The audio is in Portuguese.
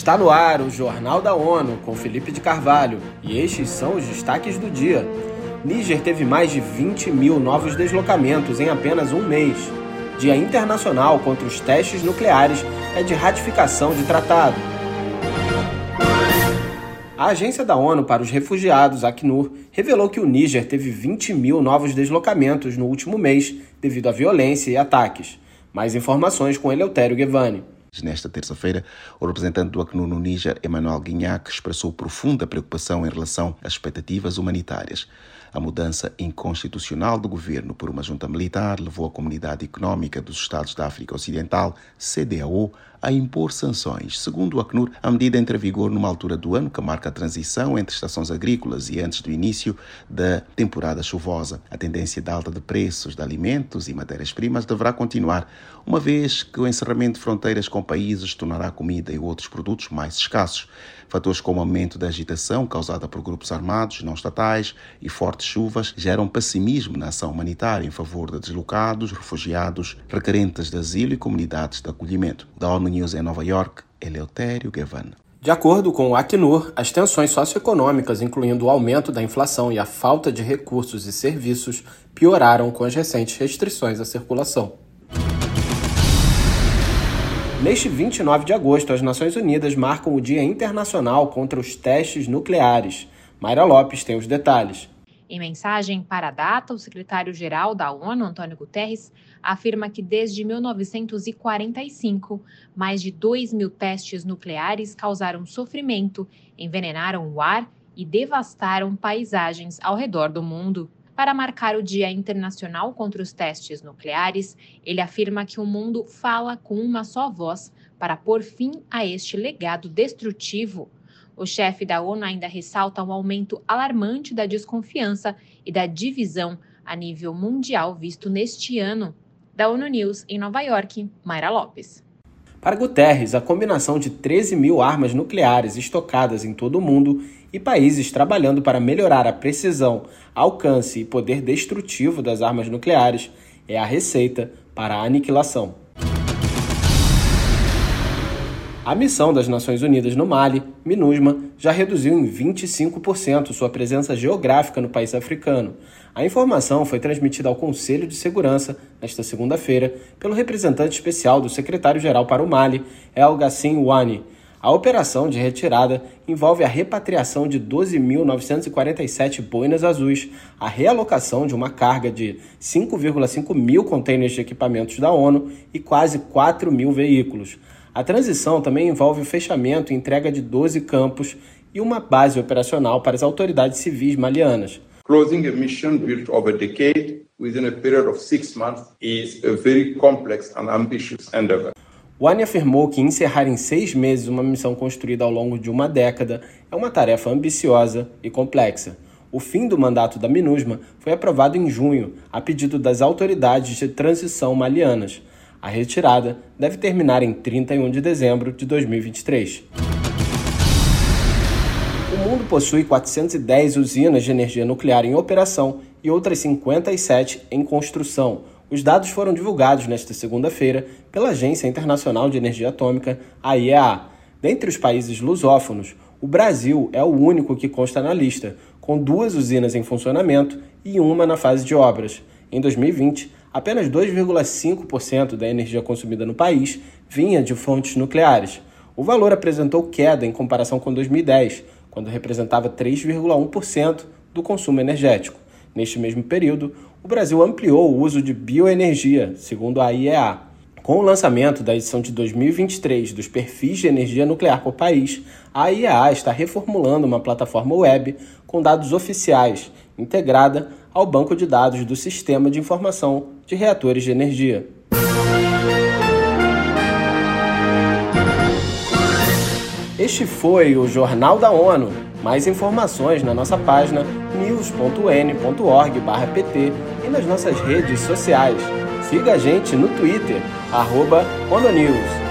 Está no ar o Jornal da ONU com Felipe de Carvalho e estes são os destaques do dia. Níger teve mais de 20 mil novos deslocamentos em apenas um mês. Dia Internacional contra os Testes Nucleares é de ratificação de tratado. A Agência da ONU para os Refugiados, Acnur, revelou que o Níger teve 20 mil novos deslocamentos no último mês devido à violência e ataques. Mais informações com Eleutério Guevani. Nesta terça-feira, o representante do Acnur no Níger, Emmanuel Guignac, expressou profunda preocupação em relação às expectativas humanitárias. A mudança inconstitucional do governo por uma junta militar levou a Comunidade Econômica dos Estados da África Ocidental, CDAO, a impor sanções. Segundo o Acnur, a medida entra em vigor numa altura do ano que marca a transição entre estações agrícolas e antes do início da temporada chuvosa. A tendência de alta de preços de alimentos e matérias-primas deverá continuar, uma vez que o encerramento de fronteiras com países tornará comida e outros produtos mais escassos. Fatores como o aumento da agitação causada por grupos armados não estatais e fortes chuvas geram pessimismo na ação humanitária em favor de deslocados, refugiados, requerentes de asilo e comunidades de acolhimento. Da ONU News em Nova York, Eleutério Gavan. De acordo com o Acnur, as tensões socioeconômicas, incluindo o aumento da inflação e a falta de recursos e serviços, pioraram com as recentes restrições à circulação. Neste 29 de agosto, as Nações Unidas marcam o Dia Internacional contra os Testes Nucleares. Mayra Lopes tem os detalhes. Em mensagem para a data, o secretário-geral da ONU, Antônio Guterres, afirma que desde 1945, mais de 2 mil testes nucleares causaram sofrimento, envenenaram o ar e devastaram paisagens ao redor do mundo. Para marcar o Dia Internacional contra os Testes Nucleares, ele afirma que o mundo fala com uma só voz para pôr fim a este legado destrutivo. O chefe da ONU ainda ressalta um aumento alarmante da desconfiança e da divisão a nível mundial visto neste ano. Da ONU News em Nova York, Mayra Lopes. Para Guterres, a combinação de 13 mil armas nucleares estocadas em todo o mundo e países trabalhando para melhorar a precisão, alcance e poder destrutivo das armas nucleares é a receita para a aniquilação. A missão das Nações Unidas no Mali, MINUSMA, já reduziu em 25% sua presença geográfica no país africano. A informação foi transmitida ao Conselho de Segurança nesta segunda-feira pelo representante especial do secretário-geral para o Mali, El Gassim Wani. A operação de retirada envolve a repatriação de 12.947 boinas azuis, a realocação de uma carga de 5,5 mil contêineres de equipamentos da ONU e quase 4 mil veículos. A transição também envolve o fechamento e entrega de 12 campos e uma base operacional para as autoridades civis malianas. Closing a mission built over a decade within a period of six months is a very complex and ambitious endeavor. Wani afirmou que encerrar em seis meses uma missão construída ao longo de uma década é uma tarefa ambiciosa e complexa. O fim do mandato da MINUSMA foi aprovado em junho, a pedido das autoridades de transição malianas. A retirada deve terminar em 31 de dezembro de 2023. O mundo possui 410 usinas de energia nuclear em operação e outras 57 em construção, os dados foram divulgados nesta segunda-feira pela Agência Internacional de Energia Atômica, a IEA. Dentre os países lusófonos, o Brasil é o único que consta na lista, com duas usinas em funcionamento e uma na fase de obras. Em 2020, apenas 2,5% da energia consumida no país vinha de fontes nucleares. O valor apresentou queda em comparação com 2010, quando representava 3,1% do consumo energético. Neste mesmo período, o Brasil ampliou o uso de bioenergia, segundo a IEA. Com o lançamento da edição de 2023 dos perfis de energia nuclear por país, a IEA está reformulando uma plataforma web com dados oficiais, integrada ao banco de dados do Sistema de Informação de Reatores de Energia. Este foi o Jornal da ONU. Mais informações na nossa página news.n.org/pt e nas nossas redes sociais. Siga a gente no Twitter, ONUNews.